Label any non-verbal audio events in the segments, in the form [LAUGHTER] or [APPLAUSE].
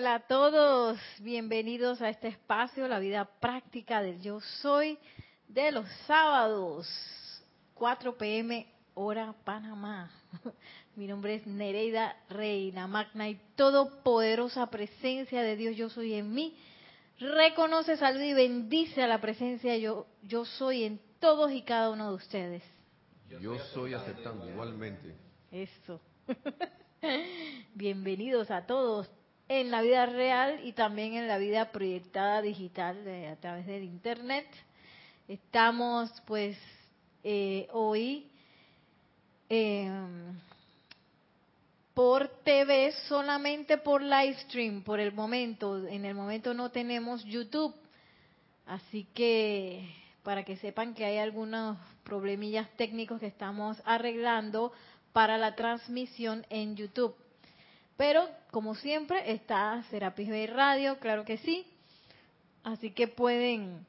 Hola a todos, bienvenidos a este espacio, la vida práctica del yo soy, de los sábados, 4 pm hora Panamá. [LAUGHS] Mi nombre es Nereida Reina, magna y todopoderosa presencia de Dios yo soy en mí. Reconoce, saluda y bendice a la presencia yo, yo soy en todos y cada uno de ustedes. Yo soy aceptando igualmente. Eso. [LAUGHS] Bienvenidos a todos en la vida real y también en la vida proyectada digital de, a través del internet. Estamos pues eh, hoy eh, por TV solamente por live stream por el momento. En el momento no tenemos YouTube. Así que para que sepan que hay algunos problemillas técnicos que estamos arreglando para la transmisión en YouTube. Pero, como siempre, está Serapis Bay Radio, claro que sí. Así que pueden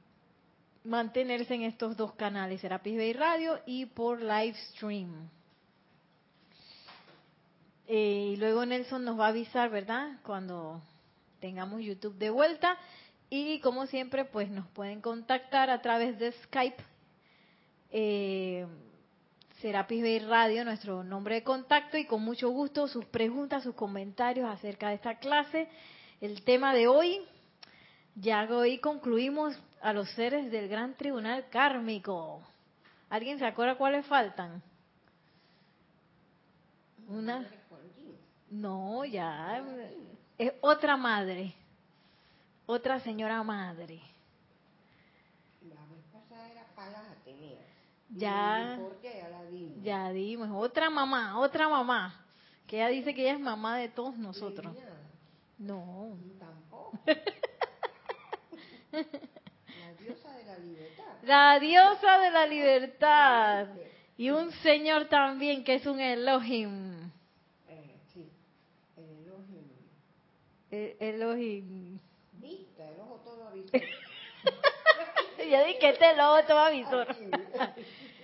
mantenerse en estos dos canales, Serapis Bay Radio y por live stream. Eh, y luego Nelson nos va a avisar, ¿verdad? Cuando tengamos YouTube de vuelta. Y como siempre, pues nos pueden contactar a través de Skype. Eh, Serapis Bay Radio, nuestro nombre de contacto, y con mucho gusto sus preguntas, sus comentarios acerca de esta clase. El tema de hoy, ya hoy concluimos a los seres del Gran Tribunal Kármico. ¿Alguien se acuerda cuáles faltan? Una. No, ya. Es otra madre. Otra señora madre. La vez pasada era Palas Atenea. Ya. ya la dimos. Ya dimos. Otra mamá, otra mamá. Que ella dice que ella es mamá de todos nosotros. No. Tampoco. [LAUGHS] la diosa de la libertad. La diosa de la libertad. Y un señor también que es un Elohim. Eh, sí, el Elohim. Elohim. Vista, el ojo todo avisado. [LAUGHS] Yo dije este lobo toma visor.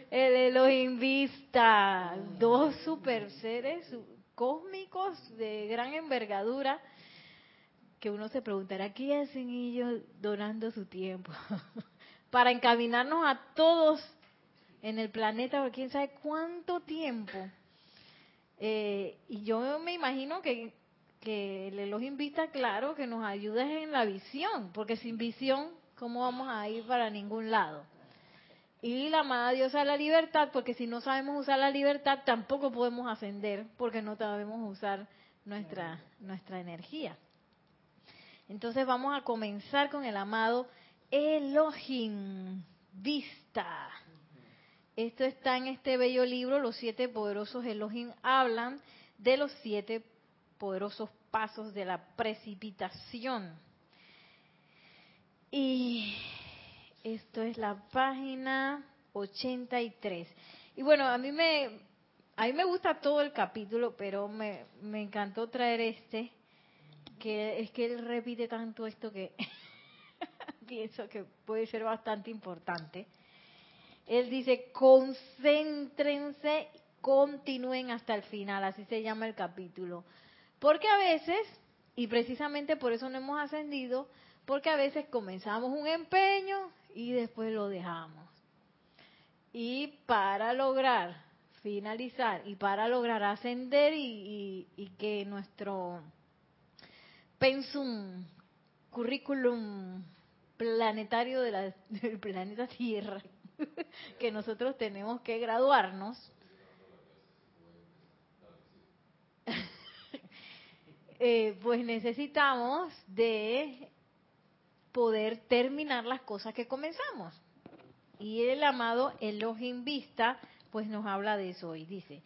El [LAUGHS] Elohim Vista. Dos super seres cósmicos de gran envergadura que uno se preguntará qué hacen ellos donando su tiempo [LAUGHS] para encaminarnos a todos en el planeta por quién sabe cuánto tiempo. Eh, y yo me imagino que, que el Elohim Vista, claro, que nos ayuda en la visión, porque sin visión, ¿cómo vamos a ir para ningún lado? Y la amada diosa de la libertad, porque si no sabemos usar la libertad, tampoco podemos ascender, porque no sabemos usar nuestra, nuestra energía. Entonces vamos a comenzar con el amado Elohim Vista. Esto está en este bello libro, Los siete poderosos Elohim hablan de los siete poderosos pasos de la precipitación. Y esto es la página 83. Y bueno, a mí me, a mí me gusta todo el capítulo, pero me, me encantó traer este, que es que él repite tanto esto que [LAUGHS] pienso que puede ser bastante importante. Él dice, concéntrense, continúen hasta el final, así se llama el capítulo. Porque a veces, y precisamente por eso no hemos ascendido, porque a veces comenzamos un empeño y después lo dejamos. Y para lograr finalizar y para lograr ascender y, que nuestro pensum, currículum planetario de la, [LAUGHS] del planeta Tierra, [LAUGHS] que nosotros tenemos que graduarnos, [LAUGHS] eh, pues necesitamos de poder terminar las cosas que comenzamos. Y el amado Elohim Vista, pues nos habla de eso hoy. Dice,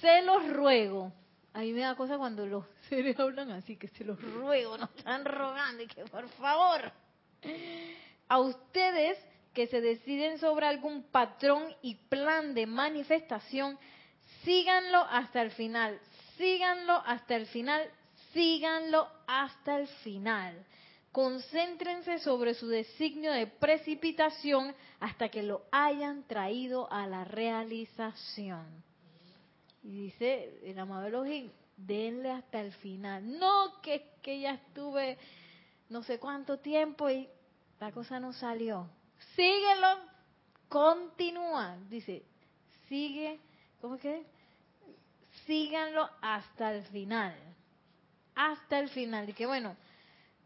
se los ruego. A mí me da cosa cuando los [LAUGHS] seres hablan así, que se los ruego, nos están rogando y que por favor, a ustedes que se deciden sobre algún patrón y plan de manifestación, síganlo hasta el final, síganlo hasta el final, síganlo hasta el final. Concéntrense sobre su designio de precipitación hasta que lo hayan traído a la realización. Y dice el amado Elohim, denle hasta el final. No que, que ya estuve no sé cuánto tiempo y la cosa no salió. Síguelo, continúa. Dice, sigue, ¿cómo es que? Síganlo hasta el final. Hasta el final. Y que bueno,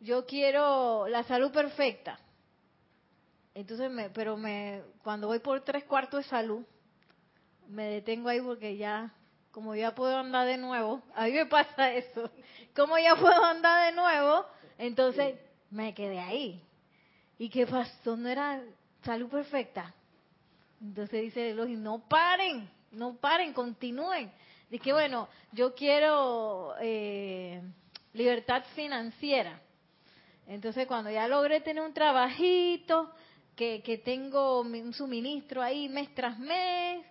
yo quiero la salud perfecta. Entonces, me, pero me, cuando voy por tres cuartos de salud, me detengo ahí porque ya, como ya puedo andar de nuevo, a mí me pasa eso, como ya puedo andar de nuevo, entonces me quedé ahí. ¿Y qué pasó? ¿No era salud perfecta? Entonces dice Elohim, no paren, no paren, continúen. Dice bueno, yo quiero eh, libertad financiera. Entonces cuando ya logré tener un trabajito, que, que tengo un suministro ahí mes tras mes,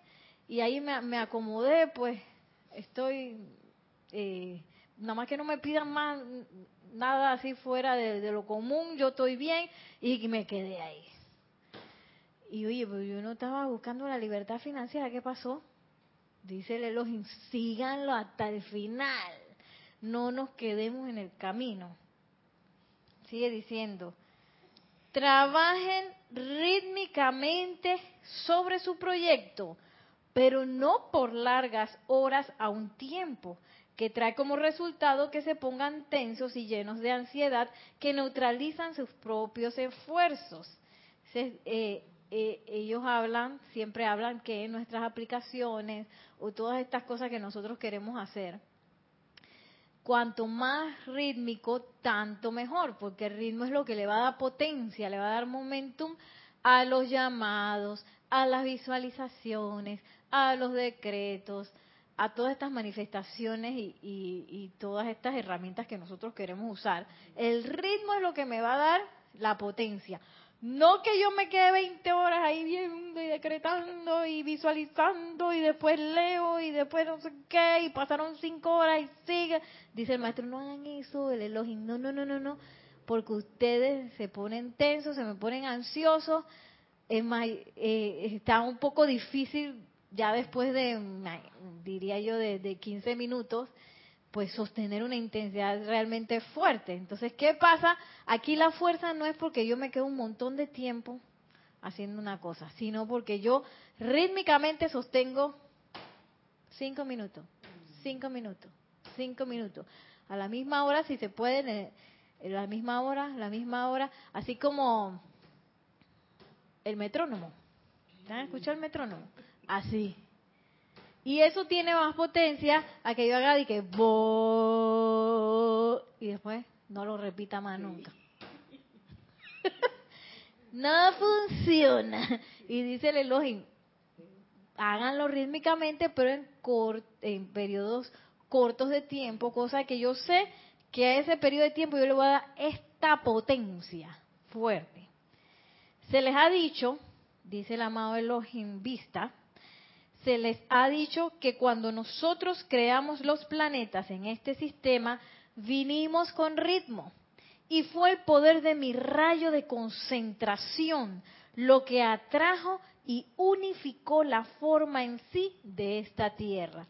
y ahí me, me acomodé, pues estoy, eh, nada más que no me pidan más nada así fuera de, lo común, yo estoy bien y me quedé ahí. Y oye, pero yo no estaba buscando la libertad financiera, ¿qué pasó? Dice el Elohim, síganlo hasta el final, no nos quedemos en el camino. Sigue diciendo, trabajen rítmicamente sobre su proyecto, pero no por largas horas a un tiempo, que trae como resultado que se pongan tensos y llenos de ansiedad que neutralizan sus propios esfuerzos. Eh, eh, ellos hablan, siempre hablan que nuestras aplicaciones o todas estas cosas que nosotros queremos hacer, cuanto más rítmico, tanto mejor, porque el ritmo es lo que le va a dar potencia, le va a dar momentum a los llamados, a las visualizaciones, a los decretos, a todas estas manifestaciones y, todas estas herramientas que nosotros queremos usar. El ritmo es lo que me va a dar la potencia. No que yo me quede 20 horas ahí viendo y decretando y visualizando y después leo y después no sé qué y pasaron 5 horas y sigue. Dice el maestro, no hagan eso, el elogio. No, no, no, no, no. Porque ustedes se ponen tensos, se me ponen ansiosos. Es más, eh, está un poco difícil ya después de, diría yo, de, de 15 minutos, pues sostener una intensidad realmente fuerte. Entonces, ¿qué pasa? Aquí la fuerza no es porque yo me quedo un montón de tiempo haciendo una cosa, sino porque yo rítmicamente sostengo cinco minutos, cinco minutos, cinco minutos. A la misma hora, si se puede, en la misma hora, la misma hora, así como el metrónomo. ¿Han escuchado el metrónomo? Así. Y eso tiene más potencia a que yo haga y que y después no lo repita más nunca. [LAUGHS] no funciona. Y dice el Elohim, háganlo rítmicamente, pero en, en periodos cortos de tiempo, cosa que yo sé que a ese periodo de tiempo yo le voy a dar esta potencia fuerte. Se les ha dicho, dice el amado Elohim Vista, se les ha dicho que cuando nosotros creamos los planetas en este sistema, vinimos con ritmo. Y fue el poder de mi rayo de concentración lo que atrajo y unificó la forma en sí de esta tierra.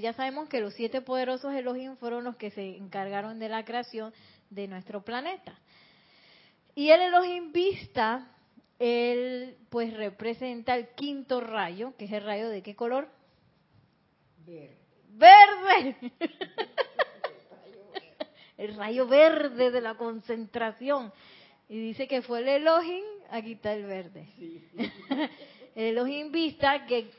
ya sabemos que los siete poderosos Elohim fueron los que se encargaron de la creación de nuestro planeta. Y el Elohim Vista él pues representa el quinto rayo, que es el rayo de qué color? Verde. ¡Verde! [LAUGHS] el rayo verde de la concentración. Y dice que fue el Elohim, aquí está el verde. [LAUGHS] el Elohim vista que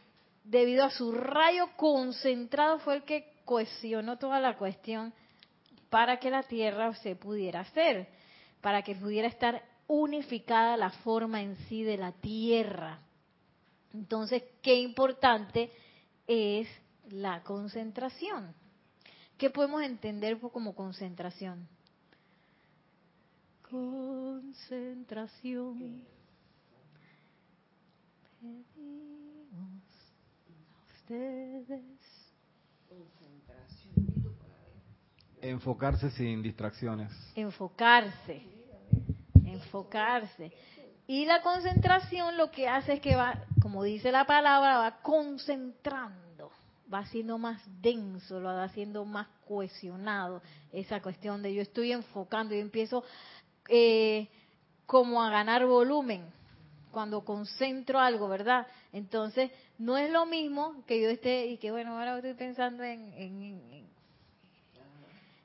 debido a su rayo concentrado fue el que cohesionó toda la cuestión para que la Tierra se pudiera hacer, para que pudiera estar unificada la forma en sí de la tierra. Entonces, qué importante es la concentración. ¿Qué podemos entender como concentración? Concentración. Pedimos a ustedes. Enfocarse sin distracciones. Enfocarse enfocarse. Y la concentración lo que hace es que va, como dice la palabra, va concentrando, va siendo más denso, lo va haciendo más cohesionado. Esa cuestión de yo estoy enfocando y empiezo eh, como a ganar volumen cuando concentro algo, ¿verdad? Entonces, no es lo mismo que yo esté y que, bueno, ahora estoy pensando en,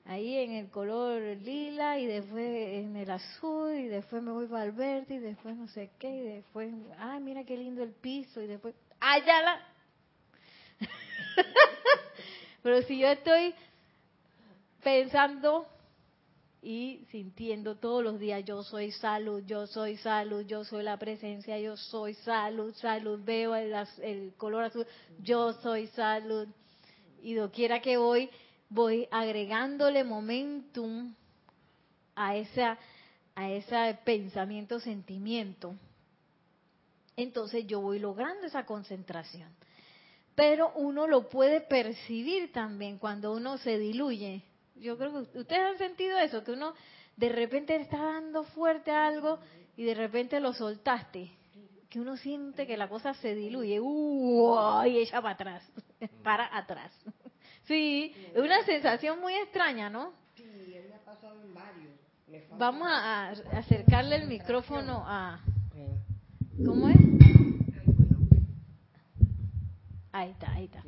ahí en el color lila y después en el azul y después me voy para el verde y después no sé qué y después, ay, mira qué lindo el piso y después, allá la... [LAUGHS] Pero si yo estoy pensando y sintiendo todos los días, yo soy salud, yo soy salud, yo soy la presencia, yo soy salud, salud, veo el, color azul, yo soy salud. Y doquiera que voy, voy agregándole momentum a esa a ese pensamiento, sentimiento. Entonces yo voy logrando esa concentración. Pero uno lo puede percibir también cuando uno se diluye yo creo que ustedes han sentido eso, que uno de repente está dando fuerte a algo y de repente lo soltaste. Que uno siente que la cosa se diluye uh, y ella para atrás, [LAUGHS] para atrás. Sí, es una sensación muy extraña, ¿no? Sí, él me ha pasado en varios. Vamos a acercarle el micrófono a... ¿Cómo es? Ahí está, ahí está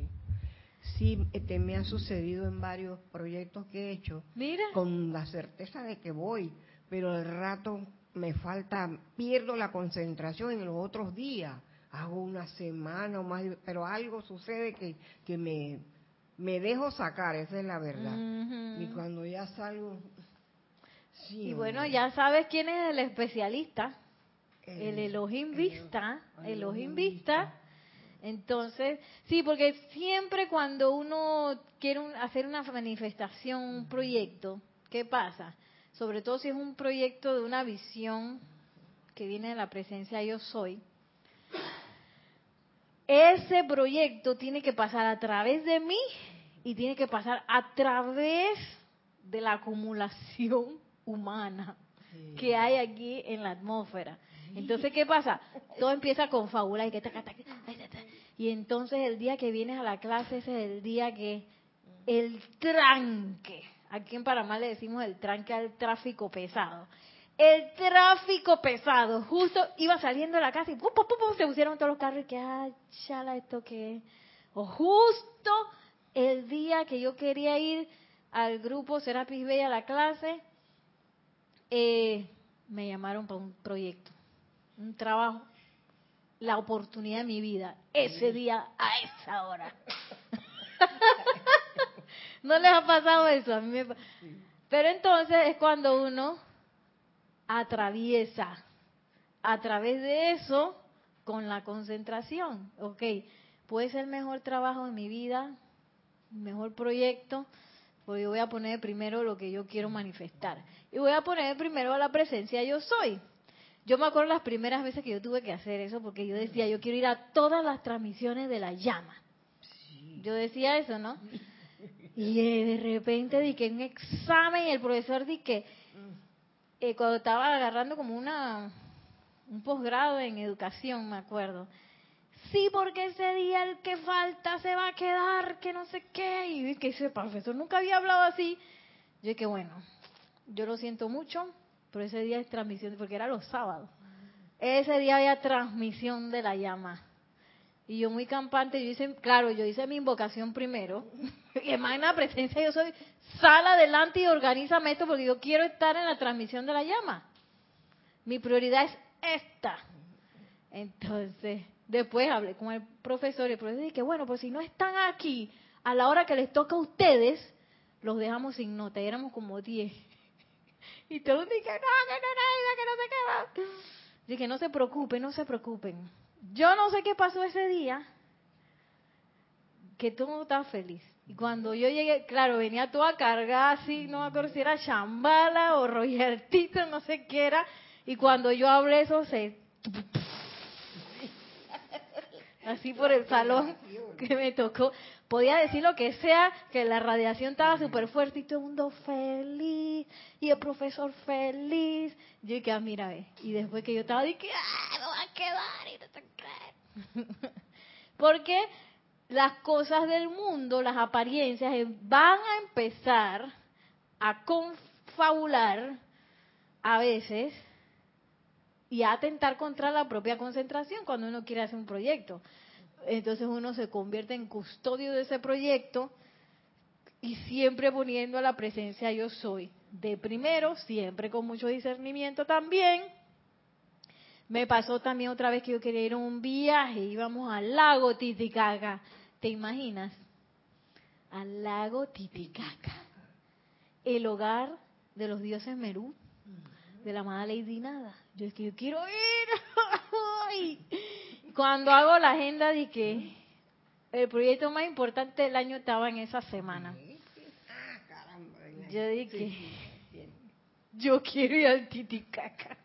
sí este, me ha sucedido en varios proyectos que he hecho. Mira. Con la certeza de que voy, pero al rato me falta, pierdo la concentración en los otros días. Hago una semana o más, pero algo sucede que, que me, me dejo sacar, esa es la verdad. Y cuando ya salgo... Sí, y bueno, ya sabes quién es el especialista. El, Elohim Vista. El, Elohim Vista entonces, sí, porque siempre cuando uno quiere hacer una manifestación, un proyecto, ¿qué pasa? Sobre todo si es un proyecto de una visión que viene de la presencia yo soy, ese proyecto tiene que pasar a través de mí y tiene que pasar a través de la acumulación [LAUGHS] humana que hay aquí en la atmósfera. Entonces, ¿qué pasa? Todo empieza a confabular y que y entonces el día que vienes a la clase ese es el día que el tranque, aquí en Panamá le decimos el tranque al tráfico pesado. El tráfico pesado, justo iba saliendo de la casa y pum, pum, pum, se pusieron todos los carros y que, ah, chala, esto que O justo el día que yo quería ir al grupo Serapis Bella a la clase, eh, me llamaron para un proyecto, un trabajo la oportunidad de mi vida ese día a esa hora. [LAUGHS] ¿No les ha pasado eso? A mí Pero entonces es cuando uno atraviesa a través de eso con la concentración. Ok, puede ser el mejor trabajo de mi vida, mejor proyecto, porque yo voy a poner primero lo que yo quiero manifestar. Y voy a poner primero la presencia yo soy. Yo me acuerdo las primeras veces que yo tuve que hacer eso porque yo decía, yo quiero ir a todas las transmisiones de la llama. Yo decía eso, ¿no? Y de repente di que un examen, el profesor di que eh, cuando estaba agarrando como una un posgrado en educación, me acuerdo. Sí, porque ese día el que falta se va a quedar, que no sé qué. Y que ese profesor nunca había hablado así. Yo dije, bueno, yo lo siento mucho, pero ese día es transmisión, porque era los sábados. Ese día había transmisión de la llama. Y yo muy campante, yo hice, claro, yo hice mi invocación primero. [LAUGHS] y en la presencia, yo soy, sal adelante y organízame esto porque yo quiero estar en la transmisión de la llama. Mi prioridad es esta. Entonces, después hablé con el profesor y el profesor dije, bueno, pues si no están aquí a la hora que les toca a ustedes, los dejamos sin nota. Y éramos como 10. [LAUGHS] Y todo el mundo que no, que no, que no se qué Dije, no se preocupen, no se preocupen. Yo no sé qué pasó ese día, que todo estaba feliz. Y cuando yo llegué, claro, venía toda cargada así, no me acuerdo si era Chambala o Royertito, no sé qué era. Y cuando yo hablé eso se... [LAUGHS] Así por el salón que me tocó podía decir lo que sea, que la radiación estaba súper fuerte y todo el mundo feliz, y el profesor feliz. Yo dije, ah, mira, ve. Y después que yo estaba, dije, ah, me voy a quedar, y no te crees. [LAUGHS] Porque las cosas del mundo, las apariencias, eh, van a empezar a confabular a veces y a atentar contra la propia concentración cuando uno quiere hacer un proyecto. Entonces uno se convierte en custodio de ese proyecto y siempre poniendo a la presencia yo soy. De primero, siempre con mucho discernimiento también. Me pasó también otra vez que yo quería ir a un viaje, íbamos al lago Titicaca. ¿Te imaginas? Al lago Titicaca. El hogar de los dioses Merú, de la amada Lady Nada. Yo es que yo quiero ir. [LAUGHS] Cuando hago la agenda de que el proyecto más importante del año estaba en esa semana. Yo dije, yo quiero ir al Titicaca.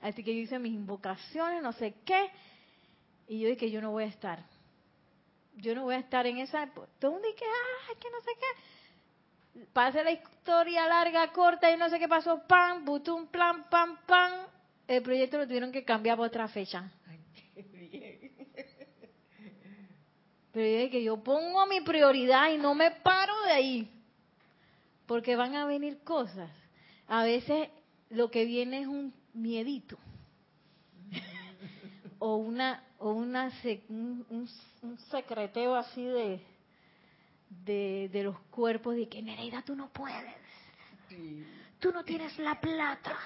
Así que yo hice mis invocaciones, no sé qué, y yo dije, yo no voy a estar. Yo no voy a estar en esa... ¿Dónde que, ah, que no sé qué? Pase la historia larga, corta, y no sé qué pasó, pam, butum, plan, pam, pam. El proyecto lo tuvieron que cambiar para otra fecha. Pero yo dije, yo pongo mi prioridad y no me paro de ahí porque van a venir cosas. A veces lo que viene es un miedito. O una o una un, secreteo así de, de, los cuerpos de que Nereida tú no puedes. Tú no tienes la plata.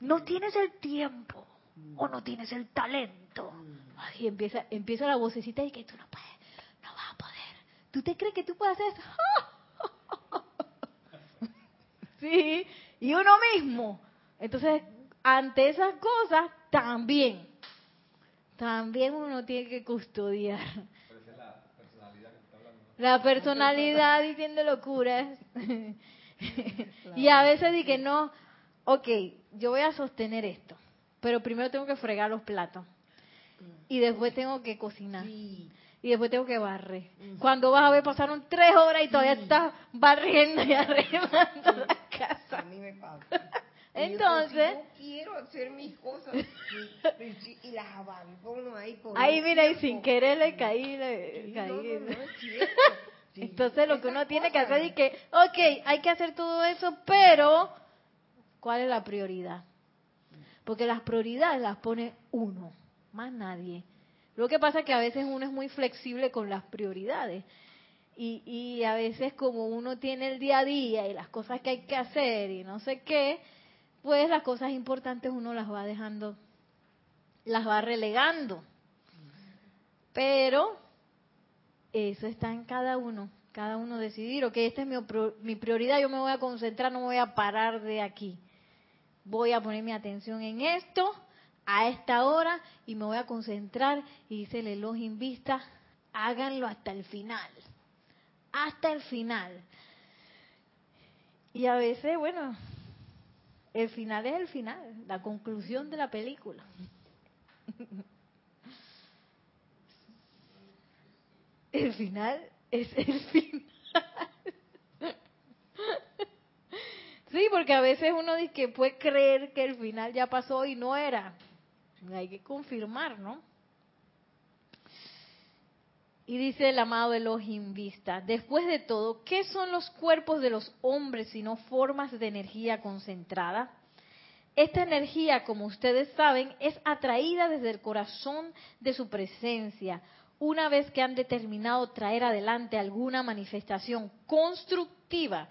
No tienes el tiempo. O no tienes el talento y empieza empieza la vocecita de que tú no puedes. No vas a poder. Tú te crees que tú puedes hacer eso [LAUGHS] Sí, y uno mismo. Entonces, ante esas cosas, también, también uno tiene que custodiar. La personalidad diciendo locuras. [LAUGHS] y a veces dije, no, ok, yo voy a sostener esto, pero primero tengo que fregar los platos. Y después tengo que cocinar y después tengo que barrer. Cuando vas a ver, pasaron tres horas y todavía estás barriendo y [LAUGHS] arreglando la casa. A mí me pasa. Entonces, yo, quiero hacer mis cosas [LAUGHS] y, las abandono ahí por Ahí mira, y sin querer le caí, le caí. [LAUGHS] Entonces lo que uno tiene que hacer es que, ok, hay que hacer todo eso, pero ¿cuál es la prioridad? Porque las prioridades las pone uno, más nadie. Lo que pasa es que a veces uno es muy flexible con las prioridades. Y, y a veces como uno tiene el día a día y las cosas que hay que hacer y no sé qué, pues las cosas importantes uno las va dejando, las va relegando. Pero eso está en cada uno, cada uno decidir, ok, esta es mi, mi prioridad, yo me voy a concentrar, no me voy a parar de aquí. Voy a poner mi atención en esto a esta hora y me voy a concentrar y dice el Elohim Vista, háganlo hasta el final, hasta el final. Y a veces, bueno, el final es el final, la conclusión de la película. El final es el final. Sí, porque a veces uno dice que puede creer que el final ya pasó y no era. Hay que confirmar, ¿no? Y dice el amado Elohim Vista, después de todo, ¿qué son los cuerpos de los hombres sino formas de energía concentrada? Esta energía, como ustedes saben, es atraída desde el corazón de su presencia, una vez que han determinado traer adelante alguna manifestación constructiva.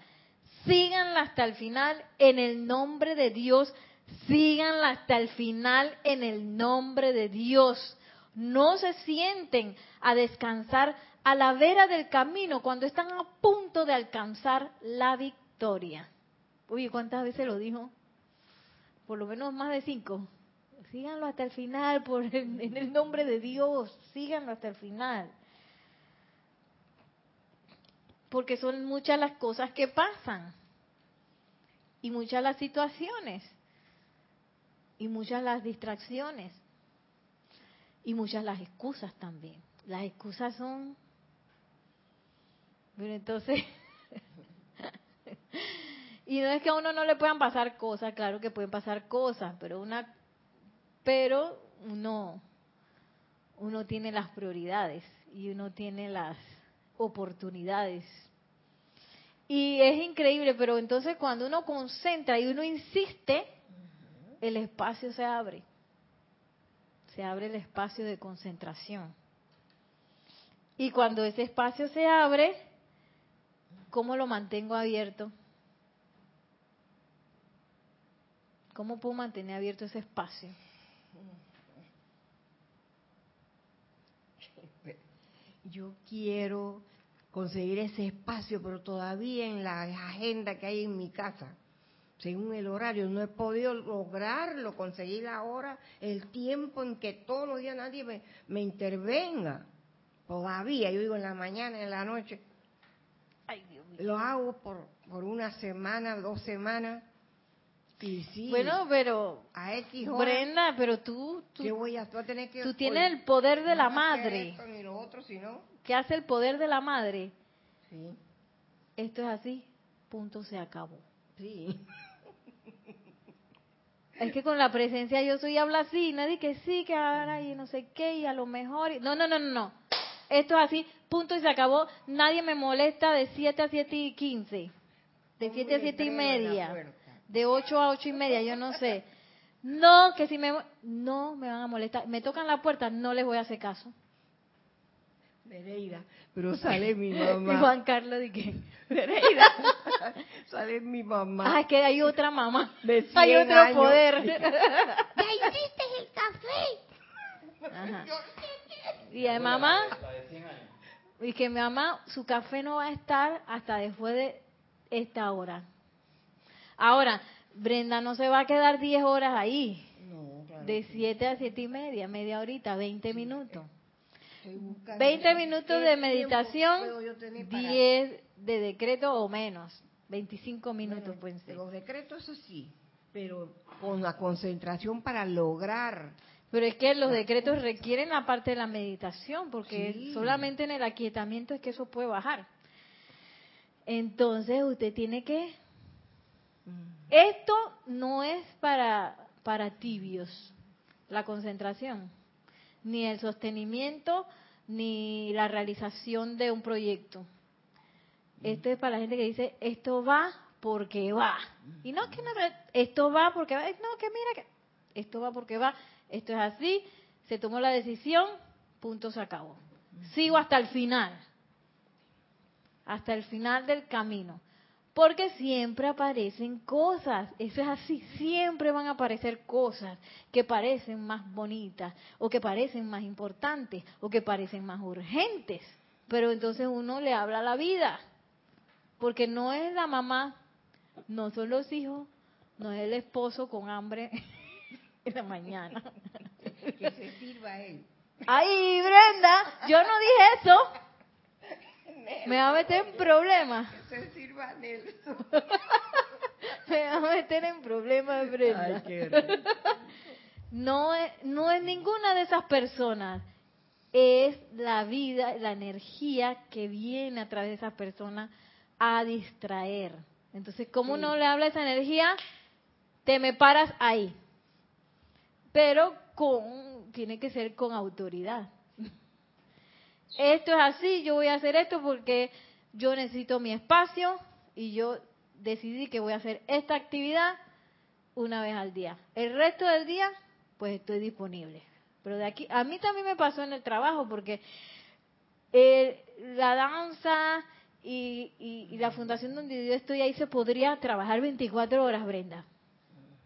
Síganla hasta el final en el nombre de Dios Síganla hasta el final en el nombre de Dios. No se sienten a descansar a la vera del camino cuando están a punto de alcanzar la victoria. Uy, ¿cuántas veces lo dijo? Por lo menos más de cinco. Síganlo hasta el final, por en el nombre de Dios. Síganlo hasta el final. Porque son muchas las cosas que pasan y muchas las situaciones y muchas las distracciones y muchas las excusas también. Las excusas son... Pero entonces... [LAUGHS] y no es que a uno no le puedan pasar cosas, claro que pueden pasar cosas, pero una... Pero uno, uno tiene las prioridades y uno tiene las oportunidades. Y es increíble, pero entonces cuando uno concentra y uno insiste, el espacio se abre. Se abre el espacio de concentración. Y cuando ese espacio se abre, ¿cómo lo mantengo abierto? ¿Cómo puedo mantener abierto ese espacio? Yo quiero conseguir ese espacio, pero todavía en la agenda que hay en mi casa, según el horario, no he podido lograrlo, conseguir la hora, el tiempo en que todos los días nadie me, me intervenga. Todavía, yo digo en la mañana, en la noche. Ay, Dios mío. Lo hago por, por una semana, dos semanas. Y sí, Bueno, pero a X hora, Brenda, pero tú, ¿qué tú, voy a, voy a tener que... tú tienes el poder de la no madre. esto ni lo otro, sino... ¿Qué hace el poder de la madre? Sí, Esto es así, punto, se acabó. sí. Es que con la presencia yo soy habla así, nadie que sí, que ahora y no sé qué, y a lo mejor. y- No, no, no, no, no. Esto es así, punto y se acabó. Nadie me molesta de 7 a 7 y 15. De Pongo 7 a un 7 y media. De 8 a 8 y media, yo no sé. No, que si me. No me van a molestar. Me tocan la puerta, no les voy a hacer caso. Nereida, pero sale mi [LAUGHS] Y mamá. Juan Carlos, ¿de qué? Nereida, [LAUGHS] [LAUGHS] sale mi mamá. Ah, es que hay otra mamá. De Hay 100 otro años. poder. ¡Ya hiciste el café! Ajá. Y de mamá, y que mi mamá, su café no va a estar hasta después de esta hora. Ahora, Brenda no se va a quedar 10 horas ahí, No, claro. de 7 a 7 y media, media horita, 20 minutos. Estoy buscando 20 minutos de meditación, puedo yo tener para- 10 de decreto o menos, 25 minutos pueden ser. Los decretos, eso sí, pero con la concentración para lograr. Pero es que los decretos requieren la parte de la meditación, porque Sí. solamente en el aquietamiento es que eso puede bajar. Entonces usted tiene que... Esto no es para, para tibios, la concentración, ni el sostenimiento, ni la realización de un proyecto. Esto es para la gente que dice, esto va porque va. Y no que no, esto va porque va. No, que mira que esto va porque va. Esto es así, se tomó la decisión, punto se acabó. Sigo hasta el final. Hasta el final del camino. Porque siempre aparecen cosas, eso es así, siempre van a aparecer cosas que parecen más bonitas o que parecen más importantes o que parecen más urgentes. Pero entonces uno le habla a la vida, porque no es la mamá, no son los hijos, no es el esposo con hambre [LAUGHS] en la mañana. [LAUGHS] Que se sirva él. Ay, Brenda, yo no dije eso. Me va a meter en problemas. Que se sirva Nelson. [LAUGHS] Me va a meter en problemas, Brenda. Ay, qué rico. [LAUGHS] No es, no es ninguna de esas personas. Es la vida, la energía que viene a través de esas personas a distraer. Entonces, ¿cómo Sí. uno le habla esa energía? Te me paras ahí. Pero con, tiene que ser con autoridad. Esto es así, yo voy a hacer esto porque yo necesito mi espacio y yo decidí que voy a hacer esta actividad una vez al día. El resto del día, pues estoy disponible. Pero de aquí, a mí también me pasó en el trabajo porque eh, la danza y, y- y la fundación donde yo estoy ahí se podría trabajar 24 horas, Brenda.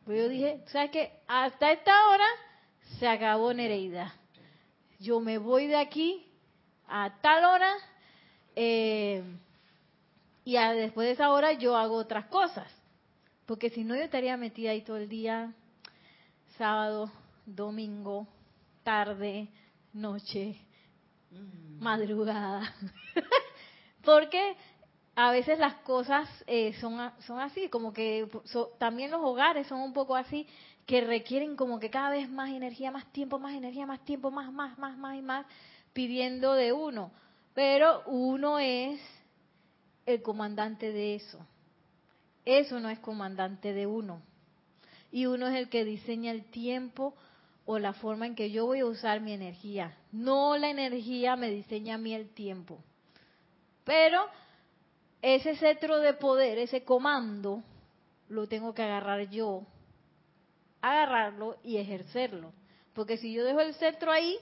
Pero yo dije, ¿sabes qué? Hasta esta hora se acabó Nereida. Yo me voy de aquí a tal hora eh, y a- después de esa hora yo hago otras cosas. Porque si no yo estaría metida ahí todo el día, sábado, domingo, tarde, noche, madrugada. [LAUGHS] Porque a veces las cosas eh, son, son así, como que so- también los hogares son un poco así, que requieren como que cada vez más energía, más tiempo, más energía, más tiempo, más, más, más, más y más, pidiendo de uno. Pero uno es el comandante de eso. Eso no es comandante de uno. Y uno es el que diseña el tiempo o la forma en que yo voy a usar mi energía. No la energía me diseña a mí el tiempo. Pero ese cetro de poder, ese comando, lo tengo que agarrar yo, agarrarlo y ejercerlo. Porque si yo dejo el cetro ahí,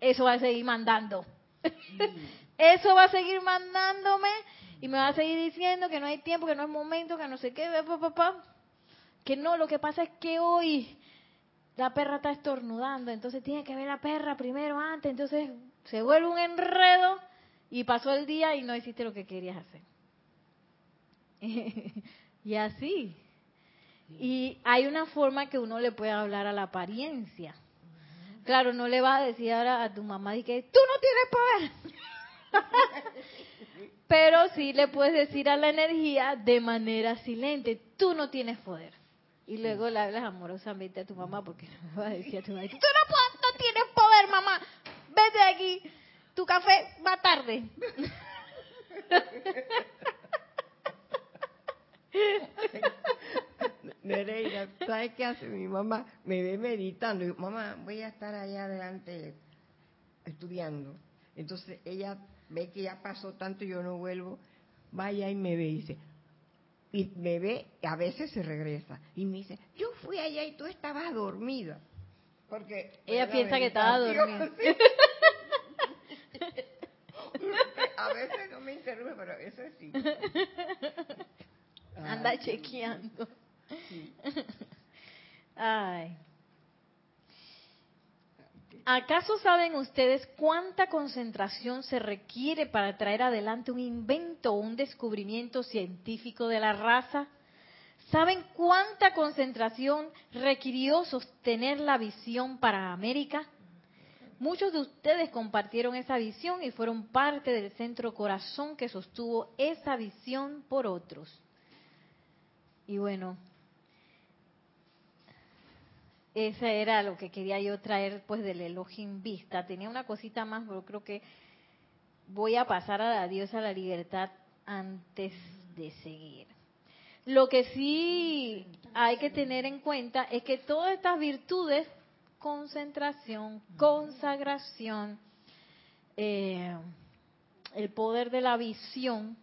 eso va a seguir mandando. [LAUGHS] eso va a seguir mandándome y me va a seguir diciendo que no hay tiempo, que no es momento, que no sé qué, papá, que no, lo que pasa es que hoy la perra está estornudando, entonces tiene que ver la perra primero antes, entonces se vuelve un enredo y pasó el día y no hiciste lo que querías hacer. [LAUGHS] y así. Y hay una forma que uno le puede hablar a la apariencia. Claro, no le vas a decir ahora a tu mamá y que tú no tienes poder. [LAUGHS] Pero sí le puedes decir a la energía de manera silente, tú no tienes poder. Y luego le hablas amorosamente a tu mamá porque [LAUGHS] no va a decir a tu mamá, tú no, no tienes poder, mamá, vete de aquí, tu café va tarde. [LAUGHS] Nereida, ¿sabes qué hace mi mamá? Me ve meditando y mamá, voy a estar allá adelante estudiando. Entonces ella ve que ya pasó tanto y yo no vuelvo, vaya y me ve y dice, y me ve, a veces se regresa y me dice, yo fui allá y tú estabas dormida. Porque ella piensa que estaba dormida. a veces no me interrumpe, pero eso sí. Anda chequeando. [LAUGHS] Ay. ¿Acaso saben ustedes cuánta concentración se requiere para traer adelante un invento o un descubrimiento científico de la raza? ¿Saben cuánta concentración requirió sostener la visión para América? Muchos de ustedes compartieron esa visión y fueron parte del centro corazón que sostuvo esa visión por otros. Y bueno, ese era lo que quería yo traer pues del Elohim Vista. Tenía una cosita más, pero creo que voy a pasar a la diosa la libertad antes de seguir. Lo que sí hay que tener en cuenta es que todas estas virtudes, concentración, consagración, eh, el poder de la visión,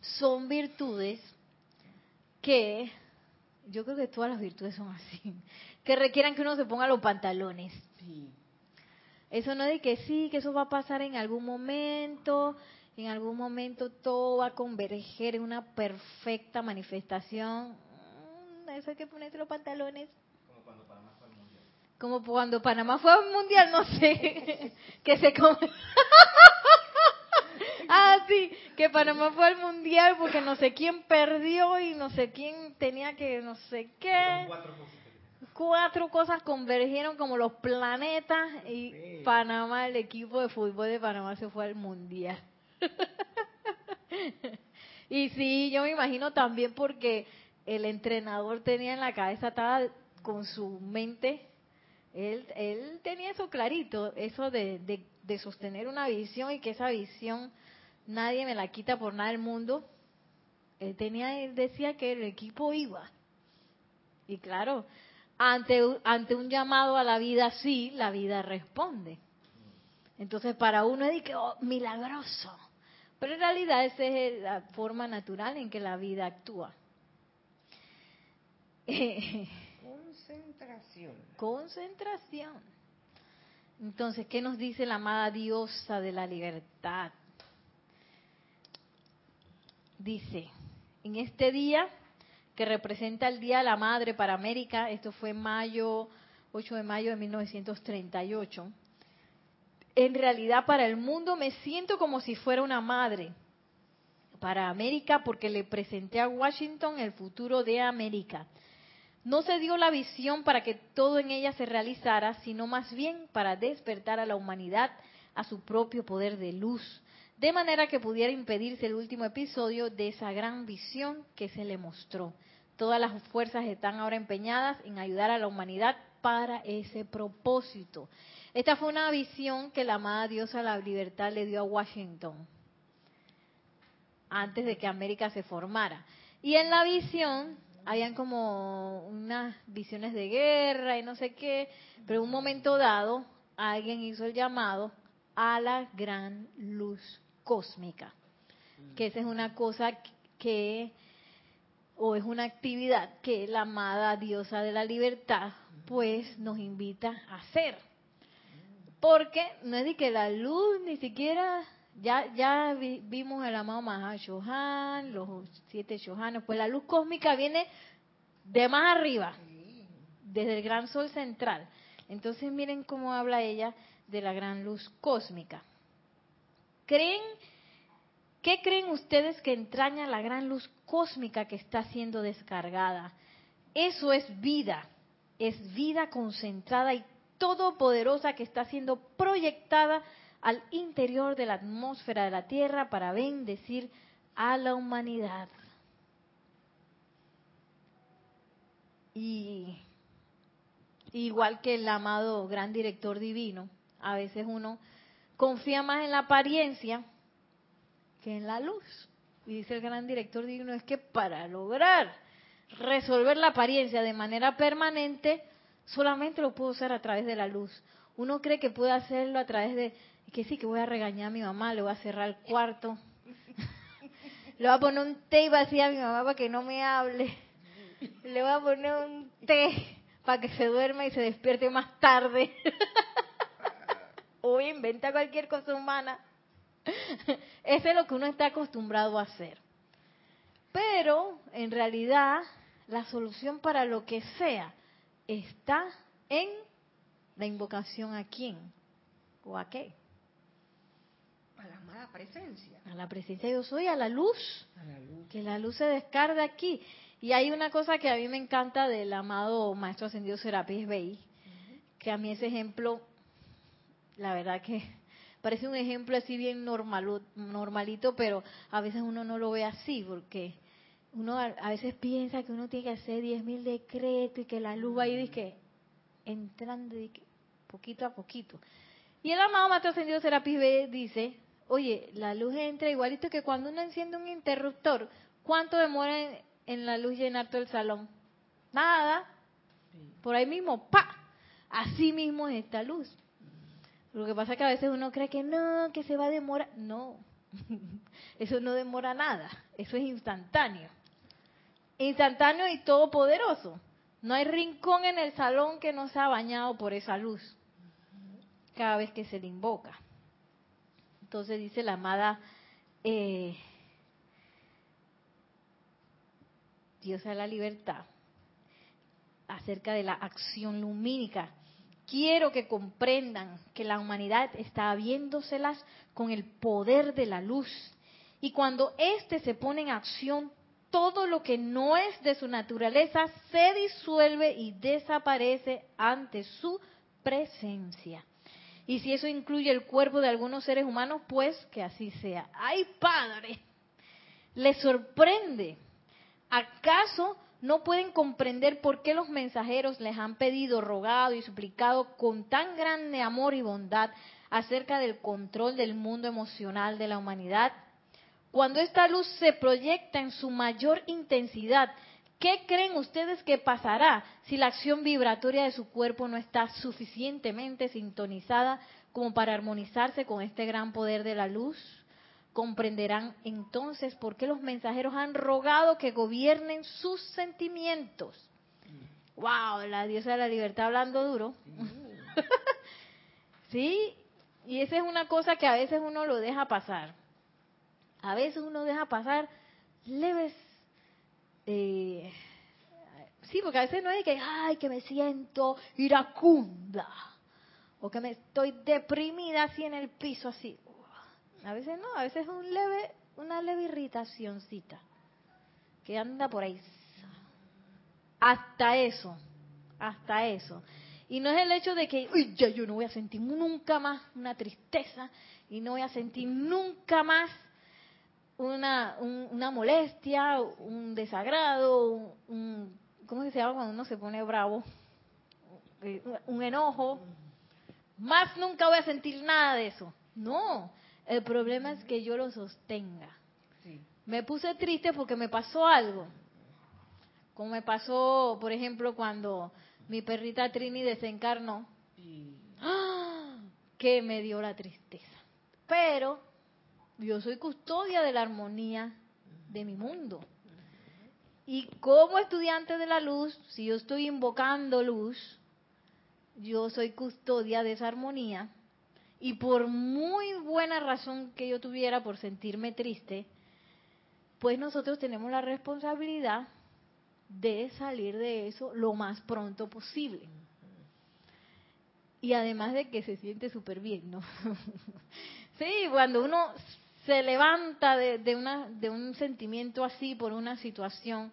son virtudes que yo creo que todas las virtudes son así, [LAUGHS] que requieran que uno se ponga los pantalones. Eso no es de que sí, que eso va a pasar en algún momento, en algún momento todo va a converger en una perfecta manifestación. Mm, eso hay que ponerse los pantalones. Como cuando Panamá fue al mundial. Como cuando Panamá fue al mundial, no sé, [LAUGHS] [LAUGHS] que se ah, sí, que Panamá fue al mundial porque no sé quién perdió y no sé quién tenía que no sé qué. Cuatro cosas. convergieron como los planetas y Panamá, el equipo de fútbol de Panamá se fue al mundial. [LAUGHS] y sí, yo me imagino también porque el entrenador tenía en la cabeza, estaba con su mente, él, él tenía eso clarito, eso de, de, de sostener una visión y que esa visión nadie me la quita por nada del mundo. Él tenía, él decía que el equipo iba. Y claro, ante, ante un llamado a la vida sí, la vida responde. Entonces para uno es que, oh, milagroso. Pero en realidad esa es la forma natural en que la vida actúa. [LAUGHS] Concentración. Concentración. Entonces, ¿qué nos dice la amada diosa de la libertad? Dice, en este día que representa el Día de la Madre para América, esto fue mayo, 8 de mayo de 1938, en realidad para el mundo me siento como si fuera una madre. Para América porque le presenté a Washington el futuro de América. No se dio la visión para que todo en ella se realizara, sino más bien para despertar a la humanidad a su propio poder de luz, de manera que pudiera impedirse el último episodio de esa gran visión que se le mostró. Todas las fuerzas están ahora empeñadas en ayudar a la humanidad para ese propósito. Esta fue una visión que la amada diosa la libertad le dio a Washington antes de que América se formara. Y en la visión habían como unas visiones de guerra y no sé qué, pero en un momento dado alguien hizo el llamado a la gran luz cósmica, que esa es una cosa que, o es una actividad que la amada diosa de la libertad, pues nos invita a hacer. Porque no es de que la luz ni siquiera ya, ya vimos el amado Mahashohan, los siete Shohanos, pues la luz cósmica viene de más arriba, desde el gran sol central. Entonces miren cómo habla ella de la gran luz cósmica. ¿Creen, qué creen ustedes que entraña la gran luz cósmica que está siendo descargada? Eso es vida, es vida concentrada y todopoderosa que está siendo proyectada al interior de la atmósfera de la Tierra para bendecir a la humanidad. Y igual que el amado gran director divino, a veces uno confía más en la apariencia que en la luz. Y dice el gran director divino, es que para lograr resolver la apariencia de manera permanente, solamente lo puedo hacer a través de la luz. Uno cree que puede hacerlo a través de que sí, que voy a regañar a mi mamá, le voy a cerrar el cuarto, le voy a poner un té vacío a mi mamá para que no me hable, le voy a poner un té para que se duerma y se despierte más tarde. [LAUGHS] o inventa cualquier cosa humana. [LAUGHS] Eso es lo que uno está acostumbrado a hacer. Pero, en realidad, la solución para lo que sea está en la invocación a quién o a qué. A la amada presencia. A la presencia de yo soy, a la luz. Que la luz se descarga aquí. Y hay una cosa que a mí me encanta del amado Maestro Ascendido Serapis Bey, que a mí ese ejemplo, la verdad que [LAUGHS] parece un ejemplo así bien normal, normalito, pero a veces uno no lo ve así, porque uno a, veces piensa que uno tiene que hacer 10.000 decretos y que la luz va a ir y que entrando poquito a poquito. Y el amado Maestro Ascendido Serapis B dice, oye, la luz entra igualito que cuando uno enciende un interruptor. ¿Cuánto demora en, la luz llenar todo el salón? Nada. Por ahí mismo, ¡pa! Así mismo es esta luz. Lo que pasa es que a veces uno cree que no, que se va a demorar. No, [LAUGHS] eso no demora nada. Eso es instantáneo. Instantáneo y todopoderoso. No hay rincón en el salón que no sea bañado por esa luz cada vez que se le invoca. Entonces dice la amada eh, Diosa de la Libertad acerca de la acción lumínica. Quiero que comprendan que la humanidad está viéndoselas con el poder de la luz. Y cuando éste se pone en acción, todo lo que no es de su naturaleza se disuelve y desaparece ante su presencia. Y si eso incluye el cuerpo de algunos seres humanos, pues que así sea. ¡Ay, Padre! ¿Les sorprende? ¿Acaso no pueden comprender por qué los mensajeros les han pedido, rogado y suplicado con tan grande amor y bondad acerca del control del mundo emocional de la humanidad? Cuando esta luz se proyecta en su mayor intensidad, ¿qué creen ustedes que pasará si la acción vibratoria de su cuerpo no está suficientemente sintonizada como para armonizarse con este gran poder de la luz? Comprenderán entonces por qué los mensajeros han rogado que gobiernen sus sentimientos. ¡Wow! La diosa de la libertad hablando duro. [LAUGHS] sí, y esa es una cosa que a veces uno lo deja pasar a veces uno deja pasar leves... Eh, sí, porque a veces no es que, ay, que me siento iracunda, o que me estoy deprimida así en el piso, así. A veces no, a veces es un leve, una leve irritacióncita que anda por ahí. Hasta eso, hasta eso. Y no es el hecho de que, uy, ya yo no voy a sentir nunca más una tristeza y no voy a sentir nunca más una, una molestia, un desagrado, un, ¿cómo se llama cuando uno se pone bravo? Eh, un enojo. Más nunca voy a sentir nada de eso. No, el problema es que yo lo sostenga. Me puse triste porque me pasó algo. Como me pasó, por ejemplo, cuando mi perrita Trini desencarnó, ¡ah! que me dio la tristeza. Pero yo soy custodia de la armonía de mi mundo. Y como estudiante de la luz, si yo estoy invocando luz, yo soy custodia de esa armonía. Y por muy buena razón que yo tuviera por sentirme triste, pues nosotros tenemos la responsabilidad de salir de eso lo más pronto posible. Y además de que se siente súper bien, ¿no? [LAUGHS] sí, cuando uno se levanta de, una, de un sentimiento así por una situación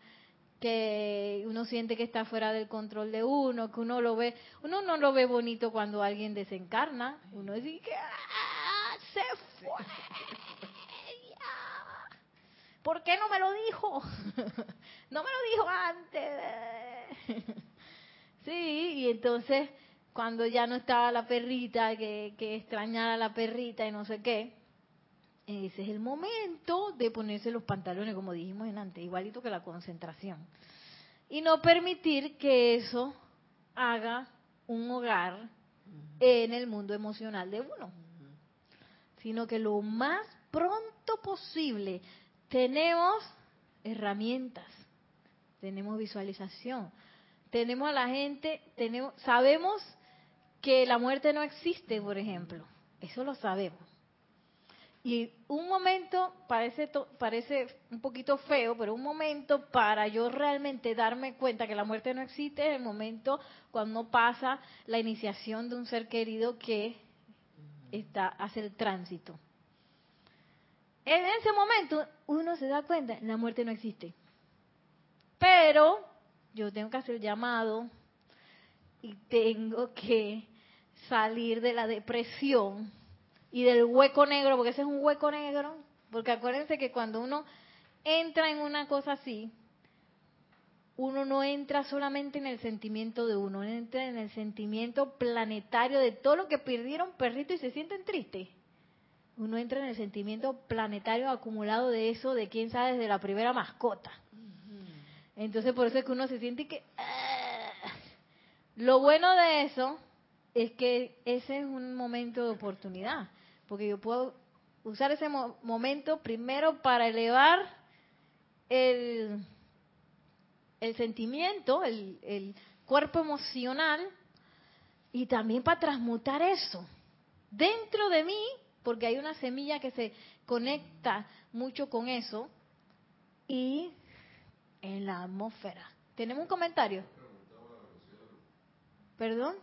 que uno siente que está fuera del control de uno, que uno lo ve, uno no lo ve bonito cuando alguien desencarna, uno dice que ¡ah, se fue. ¿Por qué no me lo dijo? [LAUGHS] no me lo dijo antes. [LAUGHS] sí, y entonces cuando ya no estaba la perrita, que, que extrañara a la perrita y no sé qué, ese es el momento de ponerse los pantalones, como dijimos en antes, igualito que la concentración. Y no permitir que eso haga un hogar en el mundo emocional de uno, sino que lo más pronto posible tenemos herramientas, tenemos visualización, tenemos a la gente, tenemos, sabemos que la muerte no existe, por ejemplo, eso lo sabemos y un momento parece, parece un poquito feo, pero un momento para yo realmente darme cuenta que la muerte no existe es el momento cuando pasa la iniciación de un ser querido que está, hace el tránsito. En ese momento uno se da cuenta, la muerte no existe. Pero yo tengo que hacer llamado y tengo que salir de la depresión y del hueco negro, porque ese es un hueco negro, porque acuérdense que cuando uno entra en una cosa así, uno no entra solamente en el sentimiento de uno, entra en el sentimiento planetario de todo lo que perdieron perrito y se sienten tristes. Uno entra en el sentimiento planetario acumulado de eso, de quién sabe, desde la primera mascota. Entonces por eso es que uno se siente que... Ah". Lo bueno de eso es que ese es un momento de oportunidad porque yo puedo usar ese momento primero para elevar el, el sentimiento, el, el cuerpo emocional, y también para transmutar eso dentro de mí, porque hay una semilla que se conecta mucho con eso, y en la atmósfera. ¿Tenemos un comentario? ¿Perdón?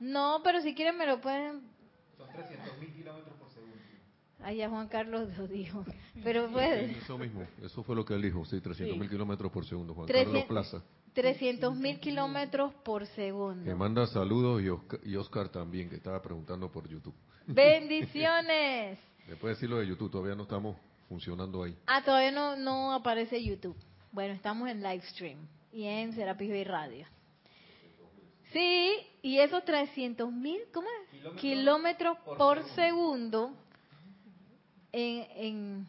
No, pero si quieren me lo pueden 300.000 kilómetros por segundo. Allá Juan Carlos lo dijo. Pero puede. eso mismo, eso fue lo que él dijo, sí, 300.000 kilómetros por segundo. Juan Carlos Plaza. 300.000 kilómetros por segundo. Que manda saludos y Oscar, también, que estaba preguntando por YouTube. [LAUGHS] Bendiciones. Después decirlo de YouTube, todavía no estamos funcionando ahí. Ah, todavía no, no aparece YouTube. Bueno, estamos en live stream y en Serapis Bay Radio. Sí, y esos 300 mil, ¿cómo es? Kilómetros, por, segundo, en,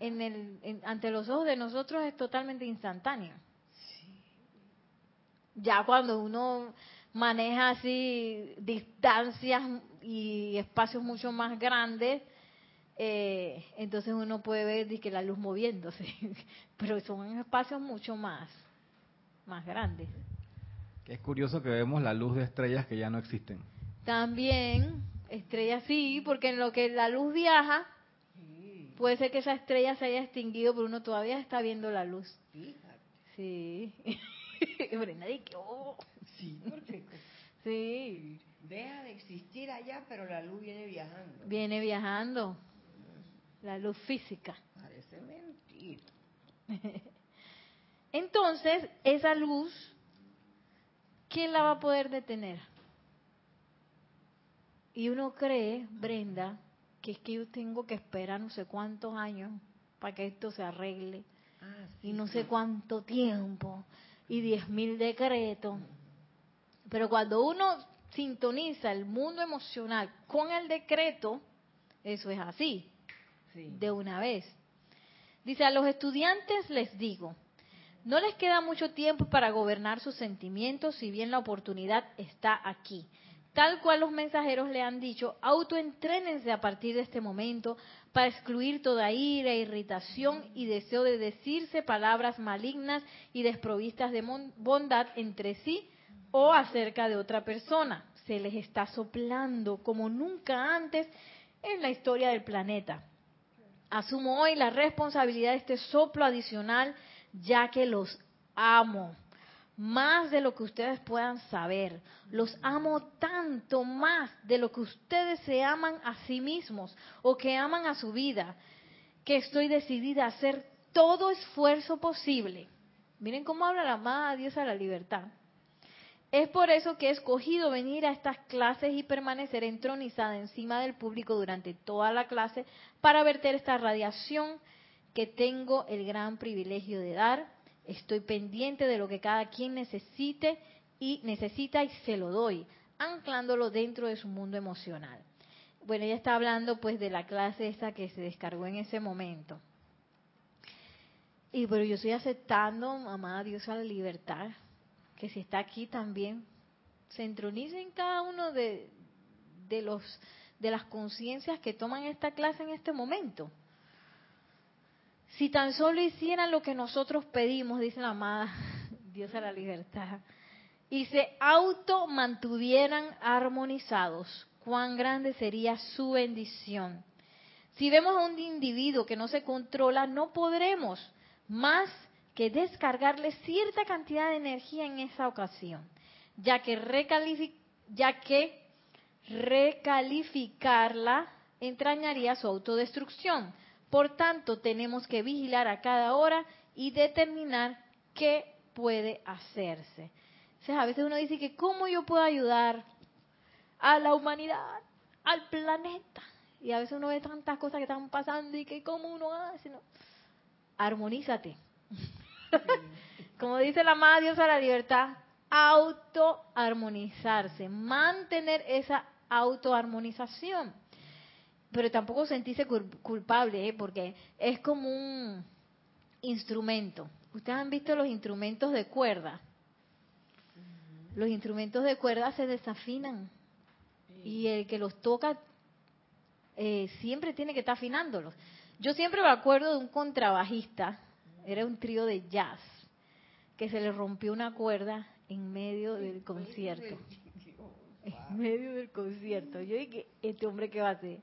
en, el, ante los ojos de nosotros es totalmente instantáneo. Ya cuando uno maneja así distancias y espacios mucho más grandes, eh, entonces uno puede ver que la luz moviéndose, [LAUGHS] pero son espacios mucho más, más grandes. Es curioso que vemos la luz de estrellas que ya no existen. También, estrellas sí, porque en lo que la luz viaja, puede ser que esa estrella se haya extinguido, pero uno todavía está viendo la luz. Sí. [LAUGHS] Brenda que, oh. Sí, perfecto. Sí. Deja de existir allá, pero la luz viene viajando. Viene viajando. La luz física. Parece mentira. [LAUGHS] Entonces, esa luz ¿quién la va a poder detener? Y uno cree, Brenda, que es que yo tengo que esperar no sé cuántos años para que esto se arregle. Ah, y no sé cuánto tiempo. Y diez mil decretos. Pero cuando uno sintoniza el mundo emocional con el decreto, eso es así. De una vez. Dice, a los estudiantes les digo, No les queda mucho tiempo para gobernar sus sentimientos, si bien la oportunidad está aquí. Tal cual los mensajeros le han dicho, autoentrénense a partir de este momento para excluir toda ira, irritación y deseo de decirse palabras malignas y desprovistas de bondad entre sí o acerca de otra persona. Se les está soplando como nunca antes en la historia del planeta. Asumo hoy la responsabilidad de este soplo adicional ya que los amo más de lo que ustedes puedan saber. Los amo tanto más de lo que ustedes se aman a sí mismos o que aman a su vida, que estoy decidida a hacer todo esfuerzo posible. Miren cómo habla la amada Dios a la libertad. Es por eso que he escogido venir a estas clases y permanecer entronizada encima del público durante toda la clase para verter esta radiación que tengo el gran privilegio de dar. Estoy pendiente de lo que cada quien necesite y necesita y se lo doy, anclándolo dentro de su mundo emocional. Bueno, ella está hablando pues de la clase esa que se descargó en ese momento. Y pero yo estoy aceptando, mamá, Dios a la libertad, que si está aquí también, se entronice en cada uno de, de los de las conciencias que toman esta clase en este momento. Si tan solo hicieran lo que nosotros pedimos, dice la amada [LAUGHS] Dios a la libertad, y se auto mantuvieran armonizados, cuán grande sería su bendición. Si vemos a un individuo que no se controla, no podremos más que descargarle cierta cantidad de energía en esa ocasión, ya que, ya que recalificarla entrañaría su autodestrucción. Por tanto, tenemos que vigilar a cada hora y determinar qué puede hacerse. O a veces uno dice que cómo yo puedo ayudar a la humanidad, al planeta. Y a veces uno ve tantas cosas que están pasando y que cómo uno hace. ¿no? Armonízate. [LAUGHS] Como dice la amada Diosa la libertad, autoarmonizarse, mantener esa autoarmonización pero tampoco sentirse culpable, ¿eh? porque es como un instrumento. Ustedes han visto los instrumentos de cuerda. Los instrumentos de cuerda se desafinan y el que los toca eh, siempre tiene que estar afinándolos. Yo siempre me acuerdo de un contrabajista, era un trío de jazz, que se le rompió una cuerda en medio del concierto. [LAUGHS] En medio del concierto. Yo dije, ¿este hombre qué va a hacer?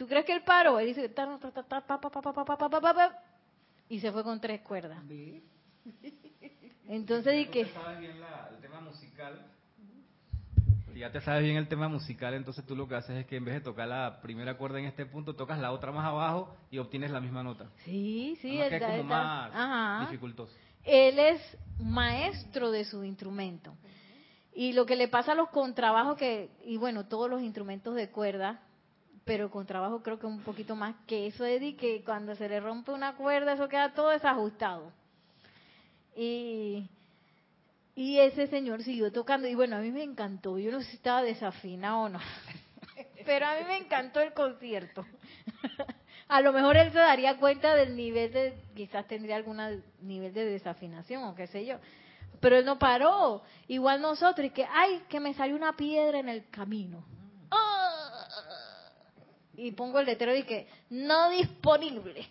¿Tú crees que él paró? Él dice, y se fue con tres cuerdas. Entonces di que... el tema musical, si ya te sabes bien el tema musical, entonces tú lo que haces es que en vez de tocar la primera cuerda en este punto, tocas la otra más abajo y obtienes la misma nota. Sí, sí, es, es como más dificultoso. Él es maestro de su instrumento. Y lo que le pasa a los contrabajos que, y bueno, todos los instrumentos de cuerda, pero con trabajo creo que un poquito más que eso, Eddie, que cuando se le rompe una cuerda, eso queda todo desajustado. Y, y ese señor siguió tocando, y bueno, a mí me encantó, yo no sé si estaba desafinado o no, [LAUGHS] pero a mí me encantó el concierto. [LAUGHS] a lo mejor él se daría cuenta del nivel de, quizás tendría algún nivel de desafinación o qué sé yo, pero él no paró, igual nosotros, y que, ay, que me salió una piedra en el camino y pongo el letrero y que no disponible,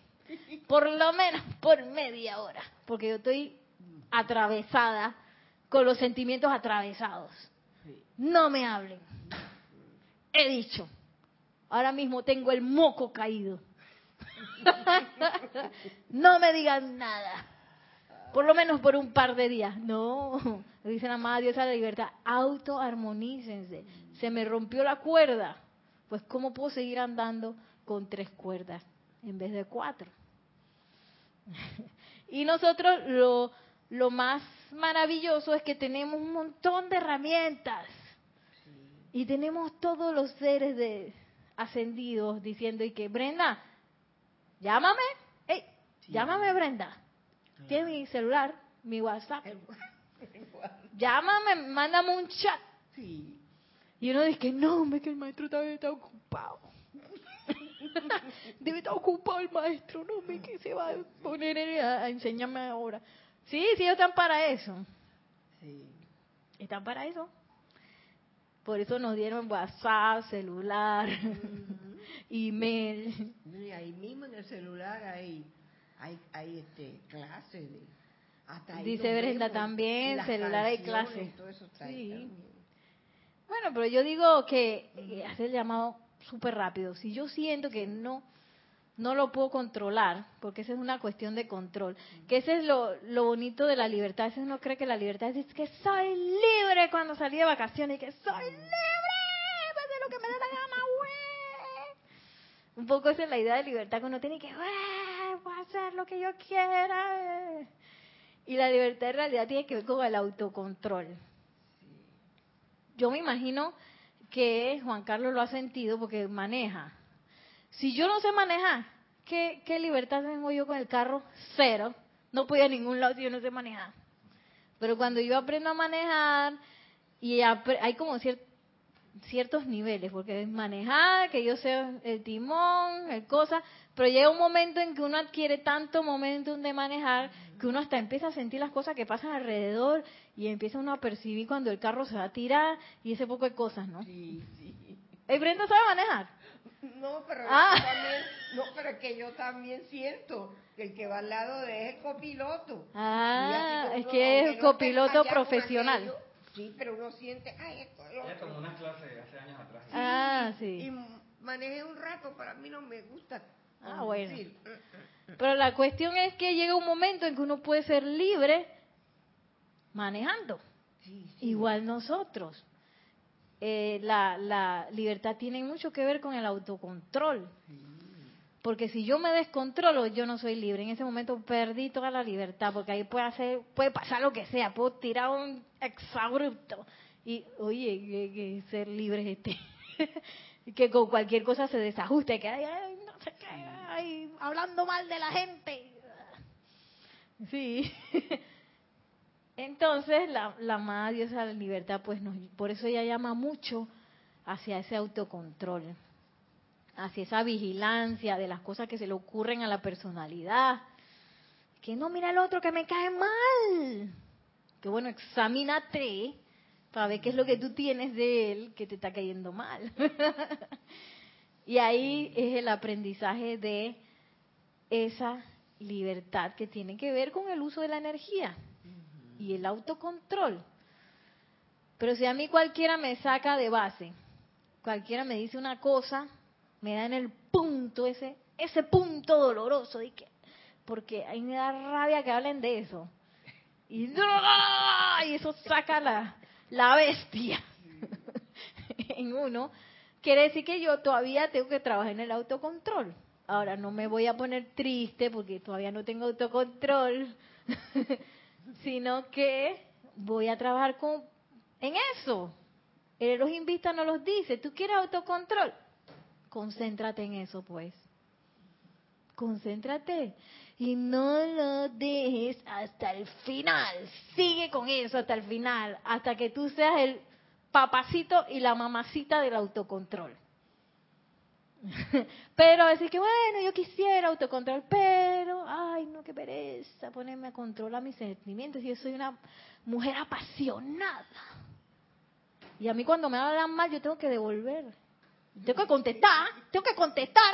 por lo menos por media hora, porque yo estoy atravesada con los sentimientos atravesados. No me hablen. He dicho, ahora mismo tengo el moco caído. [LAUGHS] no me digan nada. Por lo menos por un par de días. No, dice la madre Dios a la libertad. Autoarmonícense. Se me rompió la cuerda pues ¿cómo puedo seguir andando con tres cuerdas en vez de cuatro? [LAUGHS] y nosotros lo, lo más maravilloso es que tenemos un montón de herramientas y tenemos todos los seres de ascendidos diciendo y que Brenda, llámame, hey, llámame Brenda, tiene mi celular, [LAUGHS] mi WhatsApp, llámame, mándame un chat. Sí. Y uno dice que no, me que el maestro todavía está ocupado. [LAUGHS] Debe estar ocupado el maestro, no me que se va a poner a, enseñarme ahora. Sí, sí, ellos están para eso. Sí. Están para eso. Por eso nos dieron WhatsApp, celular, [LAUGHS] email. Y ahí mismo en el celular hay, hay, hay este, clases de... Dice Brenda también, celular hay clases. Sí. Bueno, pero yo digo que hacer el llamado súper rápido. Si yo siento que no no lo puedo controlar, porque esa es una cuestión de control. Que ese es lo, lo bonito de la libertad. A veces uno cree que la libertad es que soy libre cuando salí de vacaciones y que soy libre, puedo hacer lo que me dé la gana, güey. Un poco esa es la idea de libertad que uno tiene que, voy a hacer lo que yo quiera. Y la libertad en realidad tiene que ver con el autocontrol. Yo me imagino que Juan Carlos lo ha sentido porque maneja si yo no sé manejar, ¿qué, libertad tengo yo con el carro? Cero. No puedo ir a ningún lado si yo no sé manejar. Pero cuando yo aprendo a manejar, y hay como ciertos niveles, porque es manejar, que yo sé el timón, el cosa, pero llega un momento en que uno adquiere tanto momentum de manejar que uno hasta empieza a sentir las cosas que pasan alrededor y empieza uno a percibir cuando el carro se va a tirar y ese poco de cosas, ¿no? Sí, sí. ¿El Brenda sabe manejar? No, pero ah. también, no, pero que yo también siento que el que va al lado de es el copiloto. Ah, es que es copiloto profesional. Sí, pero uno siente, ay, esto es tomó unas clases hace años atrás. ah, sí. Y manejé un rato, para mí no me gusta. Ah, bueno. Pero la cuestión es que llega un momento en que uno puede ser libre manejando. Igual nosotros. Eh, la, la, libertad tiene mucho que ver con el autocontrol. Porque si yo me descontrolo, yo no soy libre. En ese momento perdí toda la libertad, porque ahí puede hacer, puede pasar lo que sea, puedo tirar un exabrupto. Y, oye, que, ser libre es este. [LAUGHS] que con cualquier cosa se desajuste, que ay, no sé qué, hablando mal de la gente. Sí. [LAUGHS] Entonces, la, la amada diosa la libertad, pues nos, por eso ella llama mucho hacia ese autocontrol, hacia esa vigilancia de las cosas que se le ocurren a la personalidad. Que no mira el otro que me cae mal. Que bueno, examínate para ver qué es lo que tú tienes de él que te está cayendo mal. [LAUGHS] y ahí es el aprendizaje de esa libertad que tiene que ver con el uso de la energía y el autocontrol. Pero si a mí cualquiera me saca de base, cualquiera me dice una cosa, me da en el punto ese, ese punto doloroso, y que, porque ahí me da rabia que hablen de eso. Y, y eso saca la, la bestia [LAUGHS] en uno. Quiere decir que yo todavía tengo que trabajar en el autocontrol. Ahora no me voy a poner triste porque todavía no tengo autocontrol. [LAUGHS] sino que voy a trabajar con, en eso. El los Vista nos los dice, ¿tú quieres autocontrol? Concéntrate en eso, pues. Concéntrate y no lo dejes hasta el final. Sigue con eso hasta el final, hasta que tú seas el papacito y la mamacita del autocontrol. [LAUGHS] pero decir que bueno, yo quisiera autocontrol, pero, ay, no, qué pereza ponerme a controlar mis sentimientos. Yo soy una mujer apasionada. Y a mí cuando me hablan mal, yo tengo que devolver. Tengo que contestar, tengo que contestar.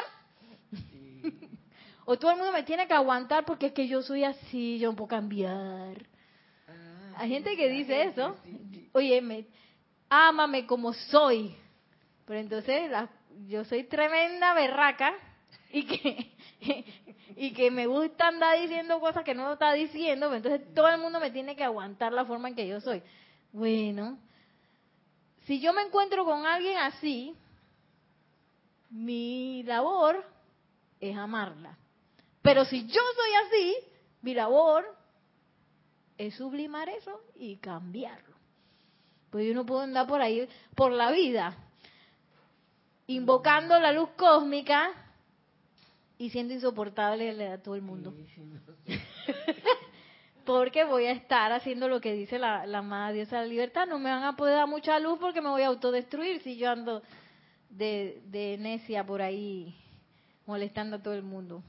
O todo el mundo me tiene que aguantar porque es que yo soy así, yo no puedo cambiar. Ah, Hay gente que dice eso. Oye, me, ámame como soy. Pero entonces yo soy tremenda berraca y que [LAUGHS] y que me gusta andar diciendo cosas que no está diciendo, entonces todo el mundo me tiene que aguantar la forma en que yo soy. Bueno, si yo me encuentro con alguien así, mi labor es amarla. Pero si yo soy así, mi labor es sublimar eso y cambiarlo. Pues yo no puedo andar por ahí, por la vida, invocando la luz cósmica y siendo insoportable a todo el mundo. [LAUGHS] porque voy a estar haciendo lo que dice la, la amada diosa de la libertad. No me van a poder dar mucha luz porque me voy a autodestruir si yo ando de, de necia por ahí molestando a todo el mundo,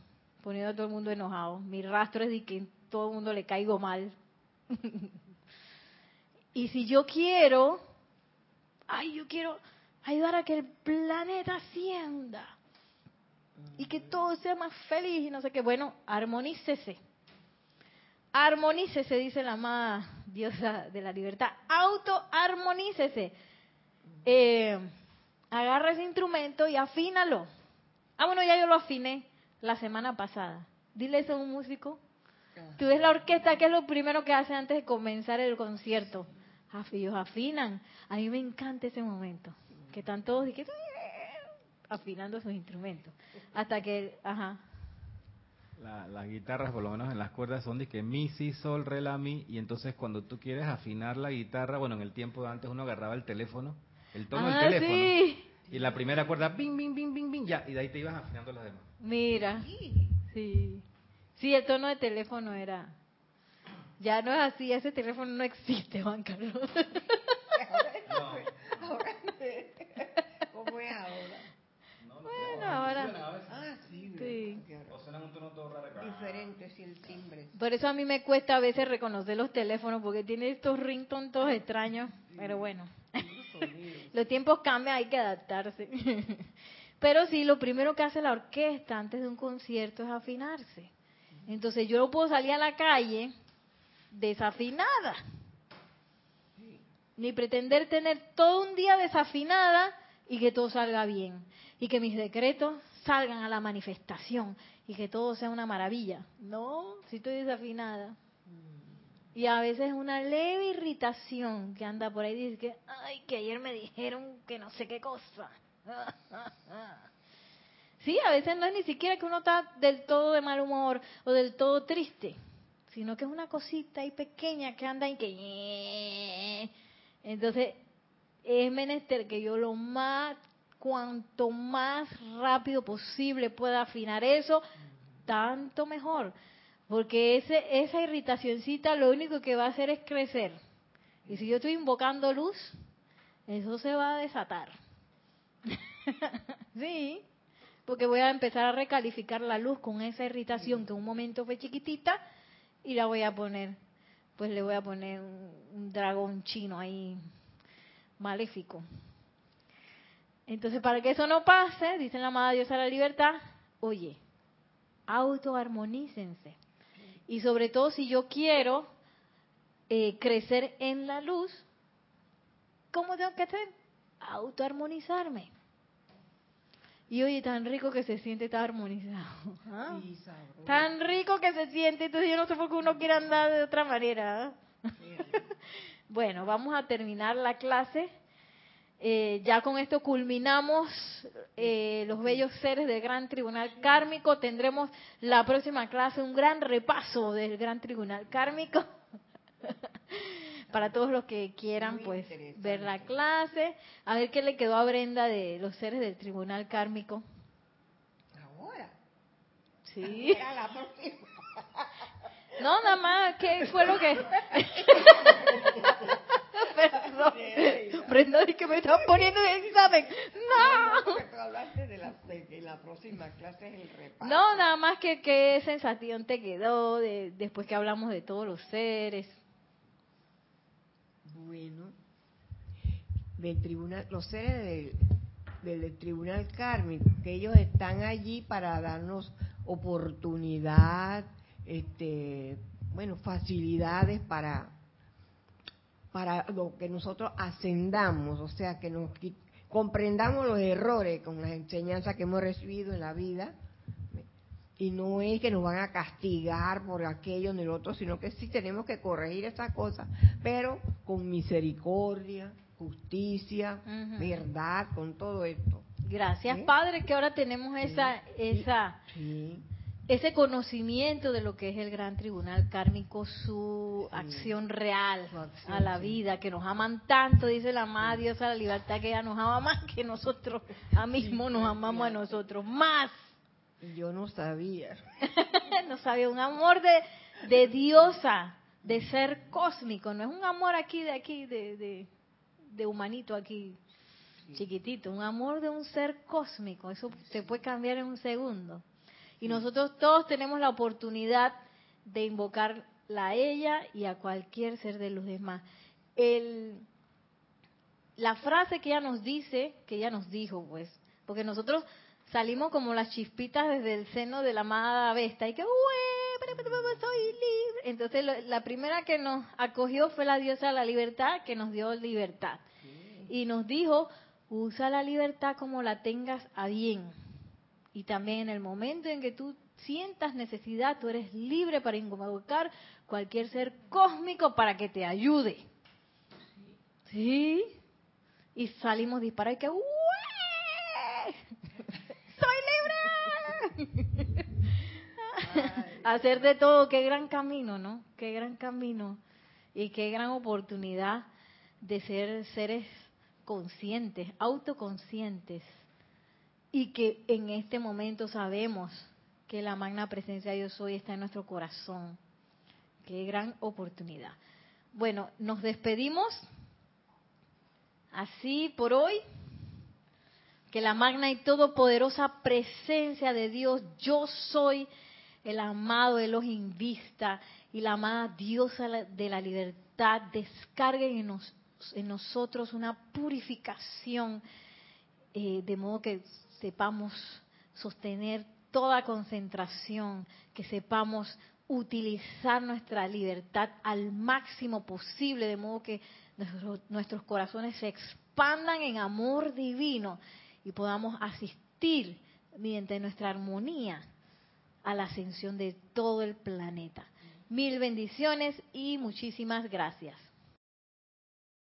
poniendo a todo el mundo enojado. Mi rastro es de que todo el mundo le caigo mal. [LAUGHS] y si yo quiero, ay, yo quiero ayudar a que el planeta ascienda y que todo sea más feliz y no sé qué, bueno, armonícese. Armonícese, dice la amada diosa de la libertad. Auto-armonícese. Eh, agarra ese instrumento y afínalo. Ah, bueno, ya yo lo afiné la semana pasada. Dile eso a un músico. Tú ves la orquesta, ¿qué es lo primero que hace antes de comenzar el concierto? Ellos afinan. A mí me encanta ese momento. Que están todos afinando sus instrumentos. Hasta que, ajá. las guitarras, por lo menos en las cuerdas, son de que mi, si, sol, re, la, mi. Y entonces cuando tú quieres afinar la guitarra, bueno, en el tiempo de antes uno agarraba el teléfono, el tono del ah, teléfono. Y la primera cuerda, bing, bing, bing, bing, bing, ya. Y de ahí te ibas afinando las demás. Mira. Sí. Sí, el tono de teléfono era. Ya no es así, ese teléfono no existe, Juan Carlos. [LAUGHS] ¿Cómo es ahora? bueno, ahora. Ah, sí. sí. O suena un tono todo raro. Diferente, si el timbre. Por eso a mí me cuesta a veces reconocer los teléfonos, porque tiene estos ringtones todos extraños. Pero bueno. [LAUGHS] los tiempos cambian, hay que adaptarse. [LAUGHS] Pero sí, lo primero que hace la orquesta antes de un concierto es afinarse. Entonces yo no puedo salir a la calle desafinada. Ni pretender tener todo un día desafinada y que todo salga bien. Y que mis decretos salgan a la manifestación y que todo sea una maravilla. No, si estoy desafinada. Y a veces una leve irritación que anda por ahí dice que, ay, que ayer me dijeron que no sé qué cosa. [LAUGHS] Sí, a veces no es ni siquiera que uno está del todo de mal humor o del todo triste, sino que es una cosita ahí pequeña que anda y que... Entonces, es menester que yo lo más, cuanto más rápido posible pueda afinar eso, tanto mejor. Porque ese, esa irritacioncita lo único que va a hacer es crecer. Y si yo estoy invocando luz, eso se va a desatar. [LAUGHS] sí, porque voy a empezar a recalificar la luz con esa irritación que un momento fue chiquitita y la voy a poner, pues le voy a poner un, dragón chino ahí maléfico. Entonces, para que eso no pase, dice la amada diosa de la libertad, oye, autoarmonícense. Y sobre todo si yo quiero eh, crecer en la luz, ¿cómo tengo que hacer? Autoarmonizarme. Y oye, tan rico que se siente estar armonizado. [LAUGHS] ¿ah? tan rico que se siente, entonces yo no sé por qué uno quiere andar de otra manera. ¿ah? [LAUGHS] bueno, vamos a terminar la clase. Eh, ya con esto culminamos eh, los bellos seres del Gran Tribunal Kármico. Tendremos la próxima clase un gran repaso del Gran Tribunal Kármico. [LAUGHS] para todos los que quieran pues ver la clase, a ver qué le quedó a Brenda de los seres del tribunal kármico. Ahora. Sí. [LAUGHS] la próxima. [LAUGHS] No, nada más, ¿qué [LAUGHS] fue lo que...? Perdón. Brenda, que me estás poniendo en examen. ¡No! de la, de la próxima clase es el repaso. No, nada más que qué sensación te quedó de, después que hablamos de todos los seres. Bueno, del tribunal, los seres del, tribunal kármico, que ellos están allí para darnos oportunidad, este, bueno, facilidades para para lo que nosotros ascendamos, o sea, que nos comprendamos los errores con las enseñanzas que hemos recibido en la vida y no es que nos van a castigar por aquello ni lo otro, sino que sí tenemos que corregir esas cosas, pero con misericordia, justicia, verdad, con todo esto. Gracias, Padre, que ahora tenemos esa, esa, ese conocimiento de lo que es el gran tribunal kármico, su acción real a la vida, que nos aman tanto, dice la amada Dios a la libertad, que ella nos ama más que nosotros, a mismo nos amamos a nosotros, más. Yo no sabía. [LAUGHS] no sabía, un amor de, de diosa, de ser cósmico, no es un amor aquí, de aquí, de, de, humanito aquí, chiquitito, un amor de un ser cósmico, eso se puede cambiar en un segundo. Y nosotros todos tenemos la oportunidad de invocarla a ella y a cualquier ser de los demás. El, la frase que ella nos dice, que ella nos dijo, pues, porque nosotros salimos como las chispitas desde el seno de la amada Vesta y que, soy libre. Entonces la primera que nos acogió fue la diosa de la libertad que nos dio libertad. Y nos dijo, usa la libertad como la tengas a bien. Y también en el momento en que tú sientas necesidad, tú eres libre para invocar cualquier ser cósmico para que te ayude. ¿Sí? Y salimos disparados y que, [LAUGHS] ¡Soy libre! Hacer de todo, qué gran camino, ¿no? Qué gran camino. Y qué gran oportunidad de ser seres conscientes, autoconscientes. Y que en este momento sabemos que la magna presencia de Dios soy está en nuestro corazón. Qué gran oportunidad. Bueno, nos despedimos así por hoy. Que la magna y todopoderosa presencia de Dios, yo soy el amado Elohim Vista y la amada diosa de la libertad, descarguen en, nosotros una purificación, eh, de modo que sepamos sostener toda concentración, que sepamos utilizar nuestra libertad al máximo posible, de modo que nuestros, corazones se expandan en amor divino y podamos asistir mediante nuestra armonía a la ascensión de todo el planeta. Mil bendiciones y muchísimas gracias.